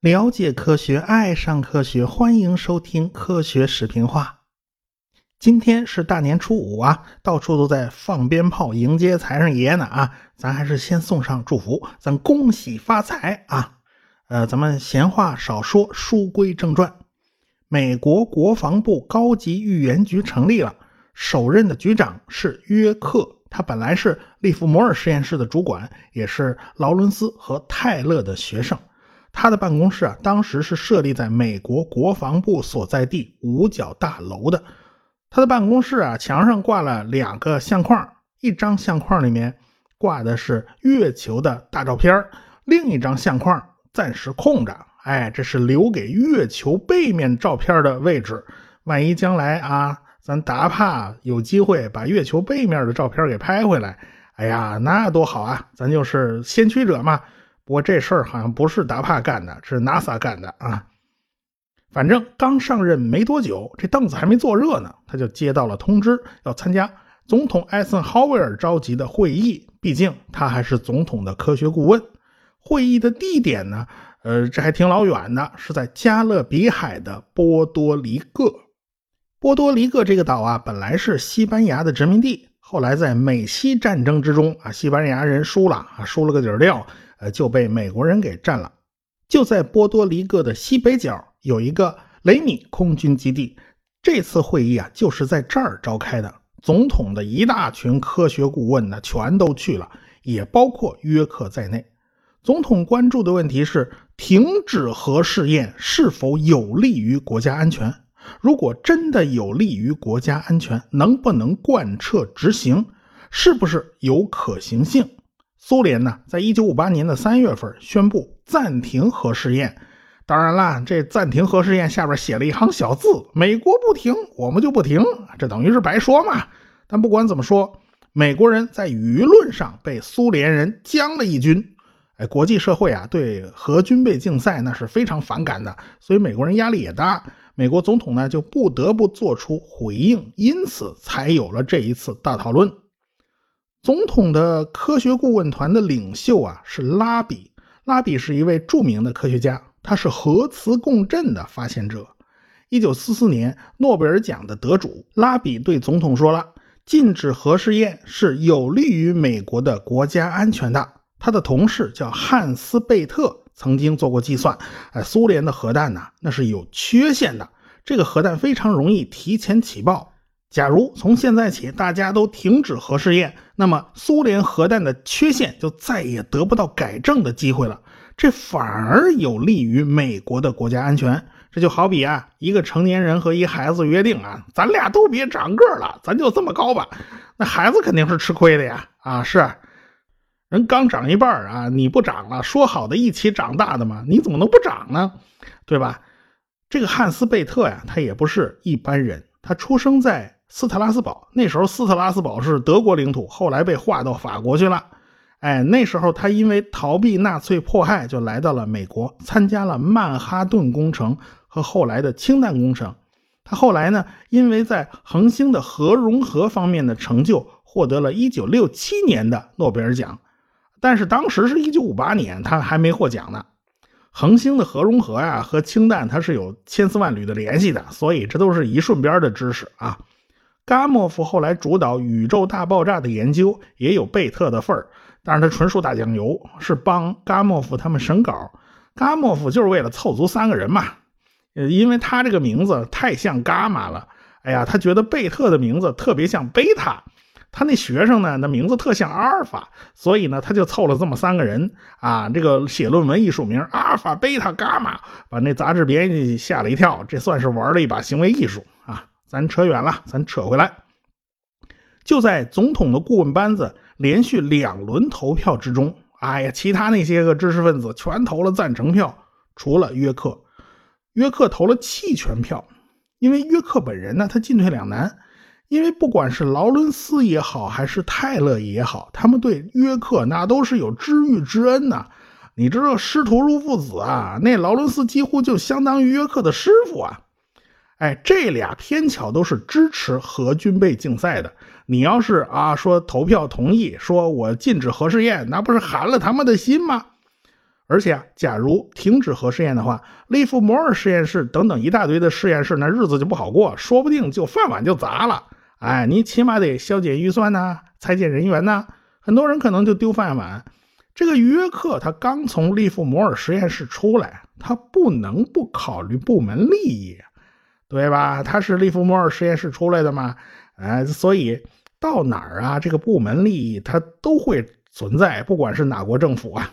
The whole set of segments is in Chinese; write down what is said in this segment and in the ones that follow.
了解科学，爱上科学，欢迎收听《科学视频化》。今天是大年初五啊，到处都在放鞭炮迎接财神爷呢啊！咱还是先送上祝福，咱恭喜发财啊！呃，咱们闲话少说，书归正传。美国国防部高级预言局成立了，首任的局长是约克，他本来是利弗摩尔实验室的主管，也是劳伦斯和泰勒的学生。他的办公室啊，当时是设立在美国国防部所在地五角大楼的。他的办公室啊，墙上挂了两个相框，一张相框里面挂的是月球的大照片，另一张相框暂时空着。哎，这是留给月球背面照片的位置。万一将来啊，咱达帕有机会把月球背面的照片给拍回来，哎呀，那多好啊！咱就是先驱者嘛。不过这事儿好像不是达帕干的，是 NASA 干的啊。反正刚上任没多久，这凳子还没坐热呢，他就接到了通知，要参加总统艾森豪威尔召集的会议。毕竟他还是总统的科学顾问。会议的地点呢？呃，这还挺老远的，是在加勒比海的波多黎各。波多黎各这个岛啊，本来是西班牙的殖民地，后来在美西战争之中啊，西班牙人输了啊，输了个底儿掉。呃，就被美国人给占了。就在波多黎各的西北角有一个雷米空军基地。这次会议啊，就是在这儿召开的。总统的一大群科学顾问呢，全都去了，也包括约克在内。总统关注的问题是：停止核试验是否有利于国家安全？如果真的有利于国家安全，能不能贯彻执行？是不是有可行性？苏联呢，在一九五八年的三月份宣布暂停核试验。当然啦，这暂停核试验下边写了一行小字：“美国不停，我们就不停。”这等于是白说嘛。但不管怎么说，美国人在舆论上被苏联人将了一军。哎，国际社会啊，对核军备竞赛那是非常反感的，所以美国人压力也大。美国总统呢，就不得不做出回应，因此才有了这一次大讨论。总统的科学顾问团的领袖啊是拉比，拉比是一位著名的科学家，他是核磁共振的发现者。一九四四年诺贝尔奖的得主拉比对总统说了：“禁止核试验是有利于美国的国家安全的。”他的同事叫汉斯贝特，曾经做过计算，哎，苏联的核弹呢那是有缺陷的，这个核弹非常容易提前起爆。假如从现在起大家都停止核试验，那么苏联核弹的缺陷就再也得不到改正的机会了。这反而有利于美国的国家安全。这就好比啊，一个成年人和一孩子约定啊，咱俩都别长个了，咱就这么高吧。那孩子肯定是吃亏的呀。啊，是，人刚长一半啊，你不长了，说好的一起长大的嘛，你怎么能不长呢？对吧？这个汉斯贝特呀，他也不是一般人，他出生在。斯特拉斯堡那时候，斯特拉斯堡是德国领土，后来被划到法国去了。哎，那时候他因为逃避纳粹迫害，就来到了美国，参加了曼哈顿工程和后来的氢弹工程。他后来呢，因为在恒星的核融合方面的成就，获得了1967年的诺贝尔奖。但是当时是一九五八年，他还没获奖呢。恒星的核融合呀，和氢弹它是有千丝万缕的联系的，所以这都是一顺边的知识啊。伽莫夫后来主导宇宙大爆炸的研究，也有贝特的份儿，但是他纯属打酱油，是帮伽莫夫他们审稿。伽莫夫就是为了凑足三个人嘛，呃，因为他这个名字太像伽马了，哎呀，他觉得贝特的名字特别像贝塔，他那学生呢，那名字特像阿尔法，所以呢，他就凑了这么三个人啊，这个写论文艺术名阿尔法、贝塔、伽马，把那杂志编辑吓了一跳，这算是玩了一把行为艺术啊。咱扯远了，咱扯回来。就在总统的顾问班子连续两轮投票之中，哎呀，其他那些个知识分子全投了赞成票，除了约克。约克投了弃权票，因为约克本人呢，他进退两难。因为不管是劳伦斯也好，还是泰勒也好，他们对约克那都是有知遇之恩呐。你知道师徒如父子啊，那劳伦斯几乎就相当于约克的师傅啊。哎，这俩偏巧都是支持核军备竞赛的，你要是啊说投票同意，说我禁止核试验，那不是寒了他们的心吗？而且啊，假如停止核试验的话，利弗摩尔实验室等等一大堆的实验室，那日子就不好过，说不定就饭碗就砸了。哎，你起码得削减预算呐，裁减人员呐，很多人可能就丢饭碗。这个约克他刚从利弗摩尔实验室出来，他不能不考虑部门利益，对吧？他是利弗摩尔实验室出来的嘛，哎，所以到哪儿啊，这个部门利益他都会存在，不管是哪国政府啊。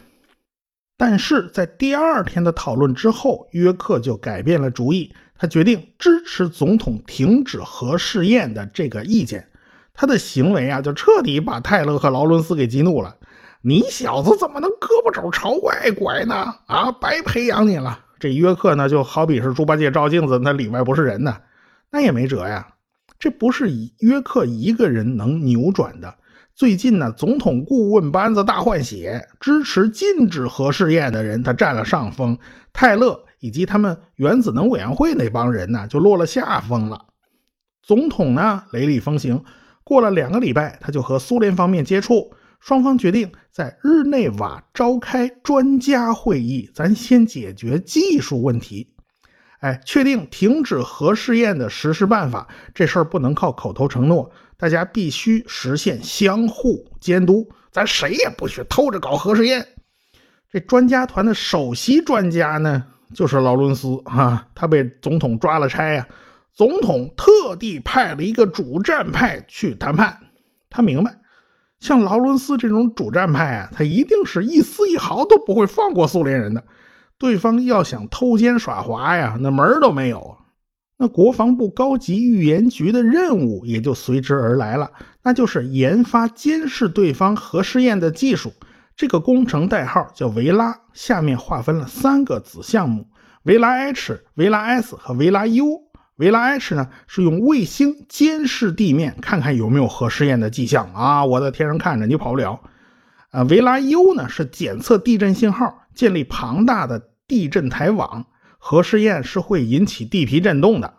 但是在第二天的讨论之后，约克就改变了主意，他决定支持总统停止核试验的这个意见。他的行为啊，就彻底把泰勒和劳伦斯给激怒了。你小子怎么能胳膊肘朝外拐呢？啊，白培养你了！这约克呢，就好比是猪八戒照镜子，那里外不是人呢，那也没辙呀。这不是约克一个人能扭转的。最近呢，总统顾问班子大换血，支持禁止核试验的人他占了上风，泰勒以及他们原子能委员会那帮人呢，就落了下风了。总统呢，雷厉风行，过了两个礼拜，他就和苏联方面接触。双方决定在日内瓦召开专家会议，咱先解决技术问题。哎，确定停止核试验的实施办法，这事儿不能靠口头承诺，大家必须实现相互监督，咱谁也不许偷着搞核试验。这专家团的首席专家呢，就是劳伦斯啊，他被总统抓了差呀，总统特地派了一个主战派去谈判，他明白。像劳伦斯这种主战派啊，他一定是一丝一毫都不会放过苏联人的。对方要想偷奸耍滑呀，那门儿都没有。那国防部高级预言局的任务也就随之而来了，那就是研发监视对方核试验的技术。这个工程代号叫维拉，下面划分了三个子项目：维拉 H、维拉 S 和维拉 U。维拉 H 呢是用卫星监视地面，看看有没有核试验的迹象啊！我在天上看着，你跑不了。啊，维拉 U 呢是检测地震信号，建立庞大的地震台网，核试验是会引起地皮震动的。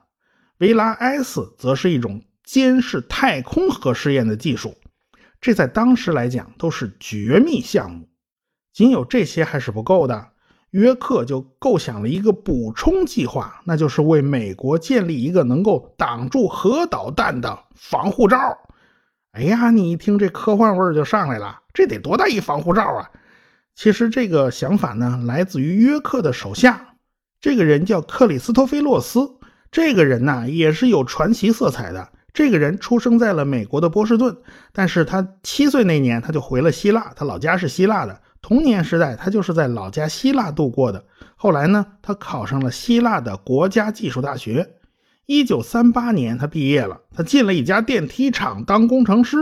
维拉 S 则是一种监视太空核试验的技术，这在当时来讲都是绝密项目。仅有这些还是不够的。约克就构想了一个补充计划，那就是为美国建立一个能够挡住核导弹的防护罩。哎呀，你一听这科幻味儿就上来了，这得多大一防护罩啊！其实这个想法呢，来自于约克的手下，这个人叫克里斯托菲洛斯。这个人呢，也是有传奇色彩的。这个人出生在了美国的波士顿，但是他七岁那年他就回了希腊，他老家是希腊的。童年时代，他就是在老家希腊度过的。后来呢，他考上了希腊的国家技术大学。一九三八年，他毕业了，他进了一家电梯厂当工程师。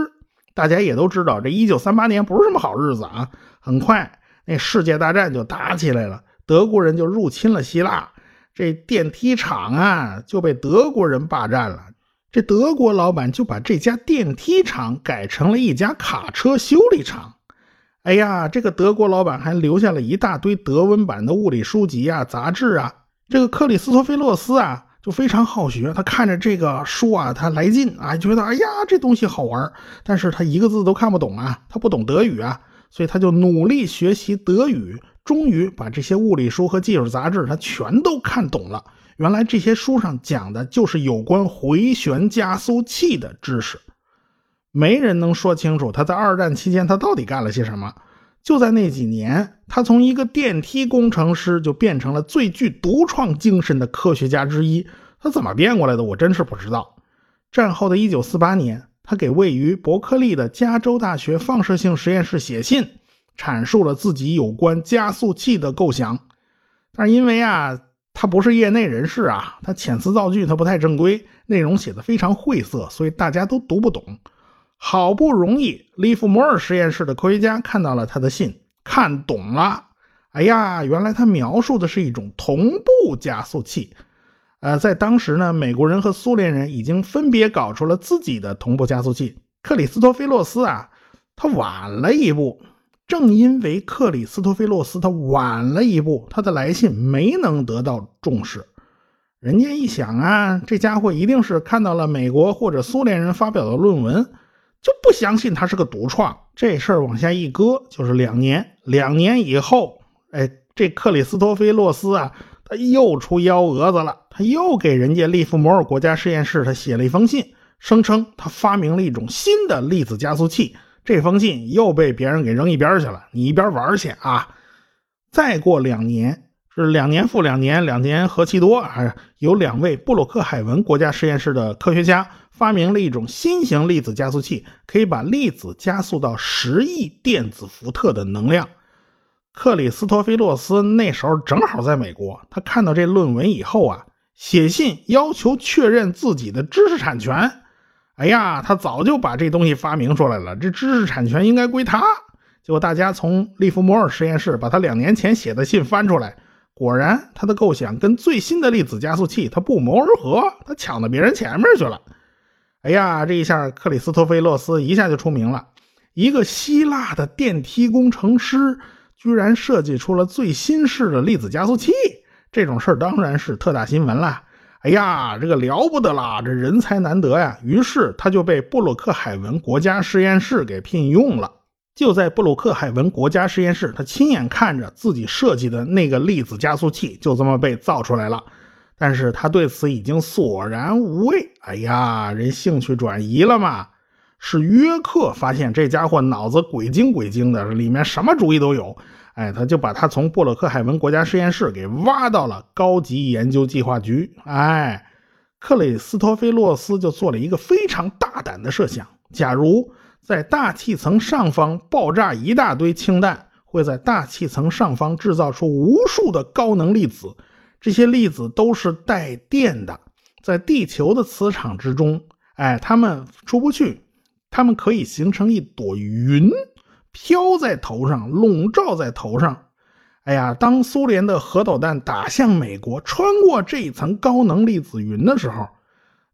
大家也都知道，这一九三八年不是什么好日子啊。很快，那世界大战就打起来了，德国人就入侵了希腊，这电梯厂啊就被德国人霸占了。这德国老板就把这家电梯厂改成了一家卡车修理厂。哎呀，这个德国老板还留下了一大堆德文版的物理书籍啊、杂志啊。这个克里斯托菲洛斯啊，就非常好学。他看着这个书啊，他来劲啊，觉得哎呀，这东西好玩。但是他一个字都看不懂啊，他不懂德语啊，所以他就努力学习德语，终于把这些物理书和技术杂志他全都看懂了。原来这些书上讲的就是有关回旋加速器的知识。没人能说清楚他在二战期间他到底干了些什么。就在那几年，他从一个电梯工程师就变成了最具独创精神的科学家之一。他怎么变过来的，我真是不知道。战后的1948年，他给位于伯克利的加州大学放射性实验室写信，阐述了自己有关加速器的构想。但是因为啊，他不是业内人士啊，他遣词造句他不太正规，内容写的非常晦涩，所以大家都读不懂。好不容易，利弗摩尔实验室的科学家看到了他的信，看懂了。哎呀，原来他描述的是一种同步加速器。呃，在当时呢，美国人和苏联人已经分别搞出了自己的同步加速器。克里斯托菲洛斯啊，他晚了一步。正因为克里斯托菲洛斯他晚了一步，他的来信没能得到重视。人家一想啊，这家伙一定是看到了美国或者苏联人发表的论文。就不相信他是个独创。这事儿往下一搁，就是两年。两年以后，哎，这克里斯托菲洛斯啊，他又出幺蛾子了。他又给人家利弗摩尔国家实验室，他写了一封信，声称他发明了一种新的粒子加速器。这封信又被别人给扔一边去了。你一边玩去啊！再过两年。是两年复两年，两年何其多啊！有两位布鲁克海文国家实验室的科学家发明了一种新型粒子加速器，可以把粒子加速到十亿电子伏特的能量。克里斯托菲洛斯那时候正好在美国，他看到这论文以后啊，写信要求确认自己的知识产权。哎呀，他早就把这东西发明出来了，这知识产权应该归他。结果大家从利弗摩尔实验室把他两年前写的信翻出来。果然，他的构想跟最新的粒子加速器他不谋而合，他抢到别人前面去了。哎呀，这一下克里斯托菲洛斯一下就出名了。一个希腊的电梯工程师居然设计出了最新式的粒子加速器，这种事儿当然是特大新闻了。哎呀，这个了不得啦，这人才难得呀！于是他就被布鲁克海文国家实验室给聘用了。就在布鲁克海文国家实验室，他亲眼看着自己设计的那个粒子加速器就这么被造出来了。但是他对此已经索然无味。哎呀，人兴趣转移了嘛？是约克发现这家伙脑子鬼精鬼精的，里面什么主意都有。哎，他就把他从布鲁克海文国家实验室给挖到了高级研究计划局。哎，克里斯托菲洛斯就做了一个非常大胆的设想：假如。在大气层上方爆炸一大堆氢弹，会在大气层上方制造出无数的高能粒子。这些粒子都是带电的，在地球的磁场之中，哎，它们出不去，它们可以形成一朵云，飘在头上，笼罩在头上。哎呀，当苏联的核导弹打向美国，穿过这一层高能粒子云的时候。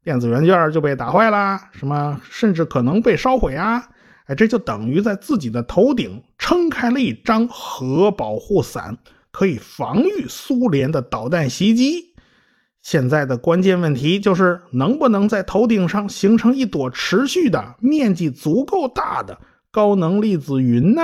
电子元件就被打坏了，什么甚至可能被烧毁啊！哎，这就等于在自己的头顶撑开了一张核保护伞，可以防御苏联的导弹袭击。现在的关键问题就是能不能在头顶上形成一朵持续的、面积足够大的高能粒子云呢？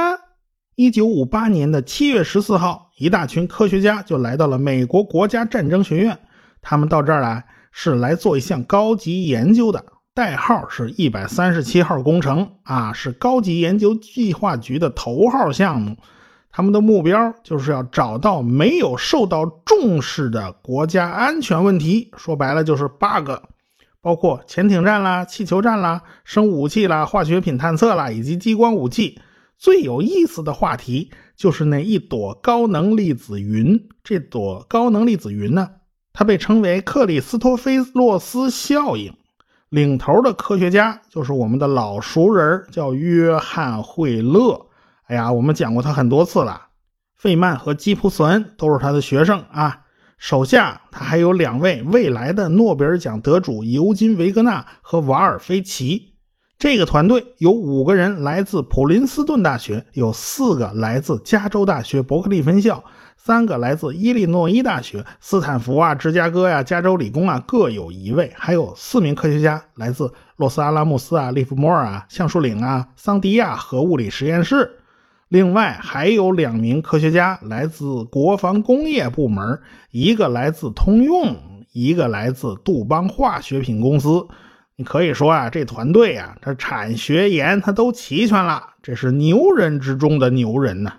一九五八年的七月十四号，一大群科学家就来到了美国国家战争学院，他们到这儿来。是来做一项高级研究的，代号是一百三十七号工程啊，是高级研究计划局的头号项目。他们的目标就是要找到没有受到重视的国家安全问题，说白了就是 bug，包括潜艇战啦、气球战啦、生物武器啦、化学品探测啦，以及激光武器。最有意思的话题就是那一朵高能粒子云。这朵高能粒子云呢？它被称为克里斯托菲洛斯效应，领头的科学家就是我们的老熟人，叫约翰惠勒。哎呀，我们讲过他很多次了。费曼和基普森都是他的学生啊。手下他还有两位未来的诺贝尔奖得主尤金·维格纳和瓦尔菲奇。这个团队有五个人来自普林斯顿大学，有四个来自加州大学伯克利分校。三个来自伊利诺伊大学、斯坦福啊、芝加哥呀、加州理工啊，各有一位；还有四名科学家来自洛斯阿拉穆斯啊、利弗莫尔啊、橡树岭啊、桑迪亚核物理实验室。另外还有两名科学家来自国防工业部门，一个来自通用，一个来自杜邦化学品公司。你可以说啊，这团队啊，它产学研他都齐全了，这是牛人之中的牛人呢。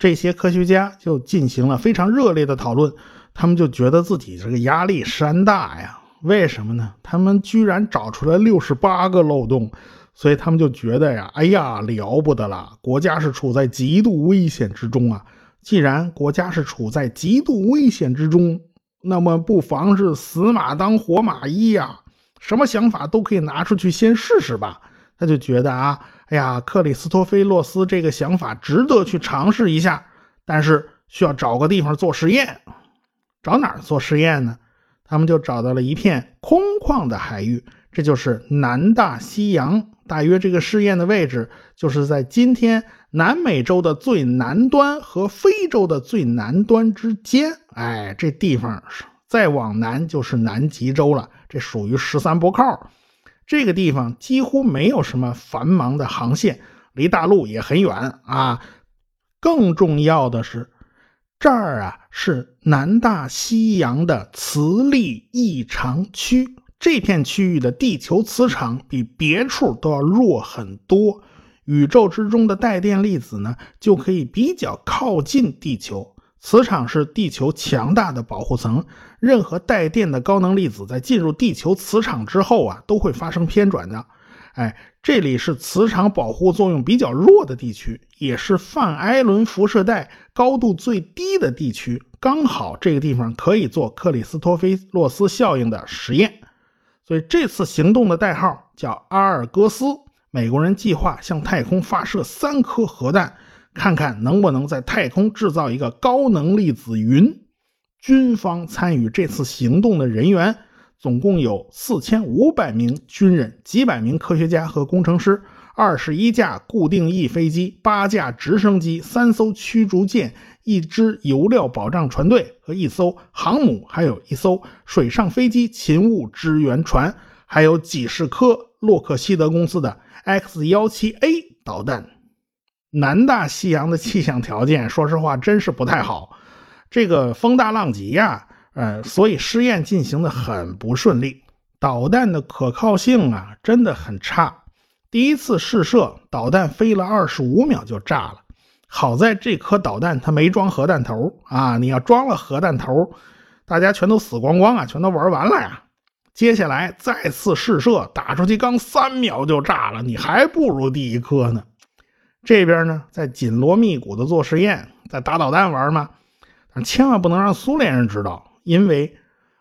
这些科学家就进行了非常热烈的讨论，他们就觉得自己这个压力山大呀。为什么呢？他们居然找出来六十八个漏洞，所以他们就觉得呀，哎呀，了不得了！国家是处在极度危险之中啊。既然国家是处在极度危险之中，那么不妨是死马当活马医呀，什么想法都可以拿出去先试试吧。他就觉得啊。哎呀，克里斯托菲洛斯这个想法值得去尝试一下，但是需要找个地方做实验。找哪儿做实验呢？他们就找到了一片空旷的海域，这就是南大西洋。大约这个试验的位置就是在今天南美洲的最南端和非洲的最南端之间。哎，这地方再往南就是南极洲了，这属于十三波靠。这个地方几乎没有什么繁忙的航线，离大陆也很远啊。更重要的是，这儿啊是南大西洋的磁力异常区，这片区域的地球磁场比别处都要弱很多，宇宙之中的带电粒子呢就可以比较靠近地球。磁场是地球强大的保护层，任何带电的高能粒子在进入地球磁场之后啊，都会发生偏转的。哎，这里是磁场保护作用比较弱的地区，也是范艾伦辐射带高度最低的地区，刚好这个地方可以做克里斯托菲洛斯效应的实验，所以这次行动的代号叫阿尔戈斯。美国人计划向太空发射三颗核弹，看看能不能在太空制造一个高能粒子云。军方参与这次行动的人员。总共有四千五百名军人、几百名科学家和工程师、二十一架固定翼飞机、八架直升机、三艘驱逐舰、一支油料保障船队和一艘航母，还有一艘水上飞机勤务支援船，还有几十颗洛克希德公司的 X 幺七 A 导弹。南大西洋的气象条件，说实话真是不太好，这个风大浪急呀。呃，所以试验进行的很不顺利，导弹的可靠性啊真的很差。第一次试射，导弹飞了二十五秒就炸了。好在这颗导弹它没装核弹头啊，你要装了核弹头，大家全都死光光啊，全都玩完了呀。接下来再次试射，打出去刚三秒就炸了，你还不如第一颗呢。这边呢，在紧锣密鼓的做实验，在打导弹玩嘛，但千万不能让苏联人知道。因为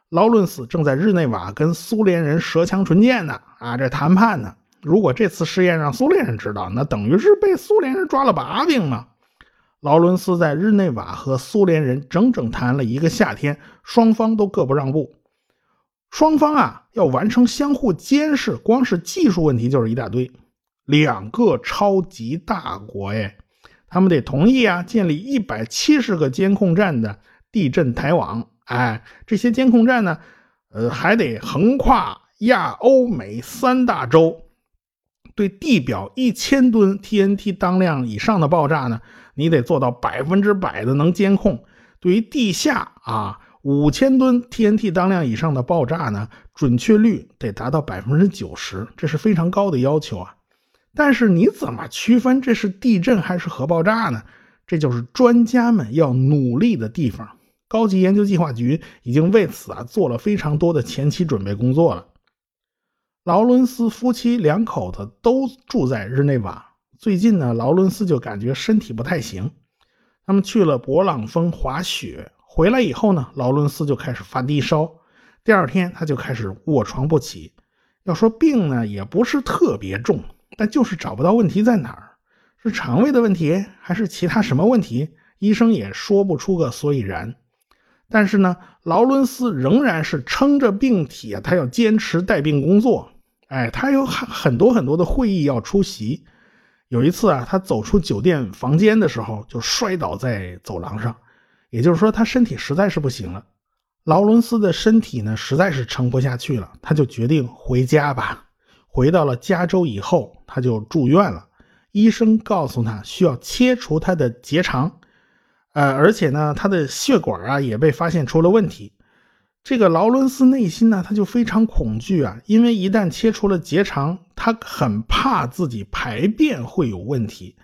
劳伦斯正在日内瓦跟苏联人舌枪唇剑呢，啊，这谈判呢。如果这次试验让苏联人知道，那等于是被苏联人抓了把柄嘛。劳伦斯在日内瓦和苏联人整整谈了一个夏天，双方都各不让步。双方啊要完成相互监视，光是技术问题就是一大堆。两个超级大国哎，他们得同意啊，建立一百七十个监控站的地震台网。哎，这些监控站呢，呃，还得横跨亚欧美三大洲，对地表一千吨 TNT 当量以上的爆炸呢，你得做到百分之百的能监控；对于地下啊五千吨 TNT 当量以上的爆炸呢，准确率得达到百分之九十，这是非常高的要求啊。但是你怎么区分这是地震还是核爆炸呢？这就是专家们要努力的地方。高级研究计划局已经为此啊做了非常多的前期准备工作了。劳伦斯夫妻两口子都住在日内瓦。最近呢，劳伦斯就感觉身体不太行，他们去了勃朗峰滑雪，回来以后呢，劳伦斯就开始发低烧，第二天他就开始卧床不起。要说病呢，也不是特别重，但就是找不到问题在哪儿，是肠胃的问题还是其他什么问题？医生也说不出个所以然。但是呢，劳伦斯仍然是撑着病体啊，他要坚持带病工作。哎，他有很很多很多的会议要出席。有一次啊，他走出酒店房间的时候，就摔倒在走廊上。也就是说，他身体实在是不行了。劳伦斯的身体呢，实在是撑不下去了，他就决定回家吧。回到了加州以后，他就住院了。医生告诉他，需要切除他的结肠。呃，而且呢，他的血管啊也被发现出了问题。这个劳伦斯内心呢，他就非常恐惧啊，因为一旦切除了结肠，他很怕自己排便会有问题。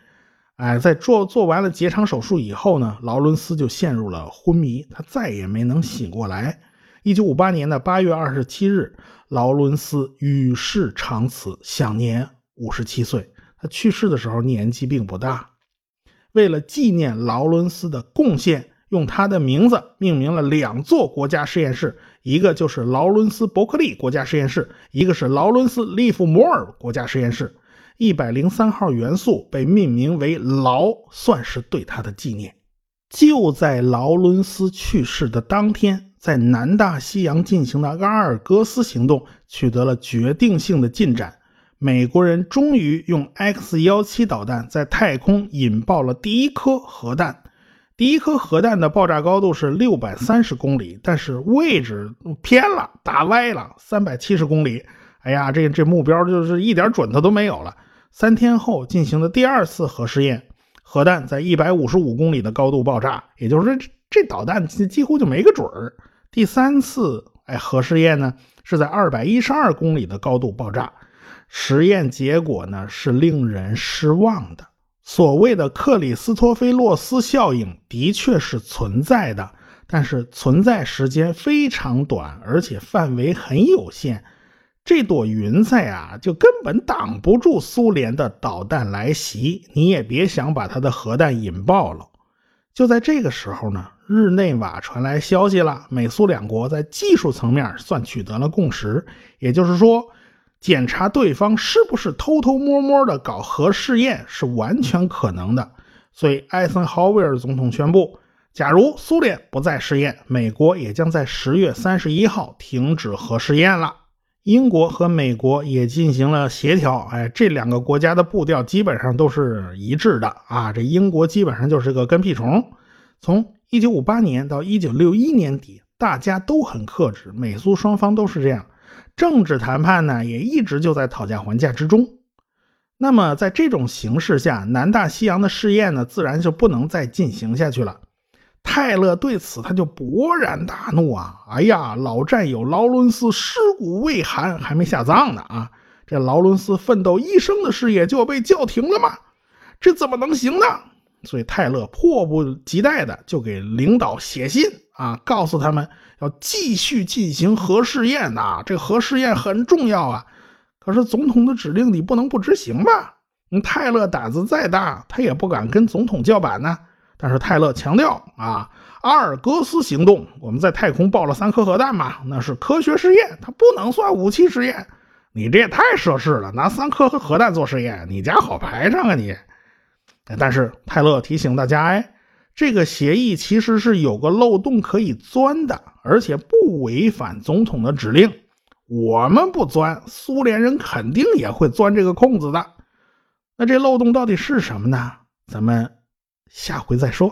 哎，在做做完了结肠手术以后呢，劳伦斯就陷入了昏迷，他再也没能醒过来。一九五八年的八月二十七日，劳伦斯与世长辞，享年五十七岁。他去世的时候年纪并不大。为了纪念劳伦斯的贡献，用他的名字命名了两座国家实验室，一个就是劳伦斯伯克利国家实验室，一个是劳伦斯利弗摩尔国家实验室。一百零三号元素被命名为劳，算是对他的纪念。就在劳伦斯去世的当天，在南大西洋进行的阿尔戈斯行动取得了决定性的进展。美国人终于用 X 幺七导弹在太空引爆了第一颗核弹。第一颗核弹的爆炸高度是六百三十公里，但是位置偏了，打歪了，三百七十公里。哎呀，这这目标就是一点准头都没有了。三天后进行的第二次核试验，核弹在一百五十五公里的高度爆炸，也就是说，这导弹几乎就没个准儿。第三次哎核试验呢，是在二百一十二公里的高度爆炸，实验结果呢是令人失望的。所谓的克里斯托菲洛斯效应的确是存在的，但是存在时间非常短，而且范围很有限。这朵云彩啊，就根本挡不住苏联的导弹来袭，你也别想把它的核弹引爆了。就在这个时候呢，日内瓦传来消息了，美苏两国在技术层面算取得了共识，也就是说，检查对方是不是偷偷摸摸的搞核试验是完全可能的。所以，艾森豪威尔总统宣布，假如苏联不再试验，美国也将在十月三十一号停止核试验了。英国和美国也进行了协调，哎，这两个国家的步调基本上都是一致的啊。这英国基本上就是个跟屁虫。从1958年到1961年底，大家都很克制，美苏双方都是这样。政治谈判呢，也一直就在讨价还价之中。那么在这种形势下，南大西洋的试验呢，自然就不能再进行下去了。泰勒对此他就勃然大怒啊！哎呀，老战友劳伦斯尸骨未寒，还没下葬呢啊！这劳伦斯奋斗一生的事业就要被叫停了吗？这怎么能行呢？所以泰勒迫不及待的就给领导写信啊，告诉他们要继续进行核试验呐，这核试验很重要啊！可是总统的指令你不能不执行吧？你泰勒胆子再大，他也不敢跟总统叫板呢。但是泰勒强调啊，阿尔戈斯行动，我们在太空爆了三颗核弹嘛，那是科学实验，它不能算武器实验。你这也太奢侈了，拿三颗核弹做实验，你家好排场啊你！但是泰勒提醒大家，哎，这个协议其实是有个漏洞可以钻的，而且不违反总统的指令。我们不钻，苏联人肯定也会钻这个空子的。那这漏洞到底是什么呢？咱们。下回再说。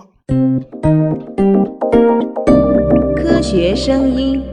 科学声音。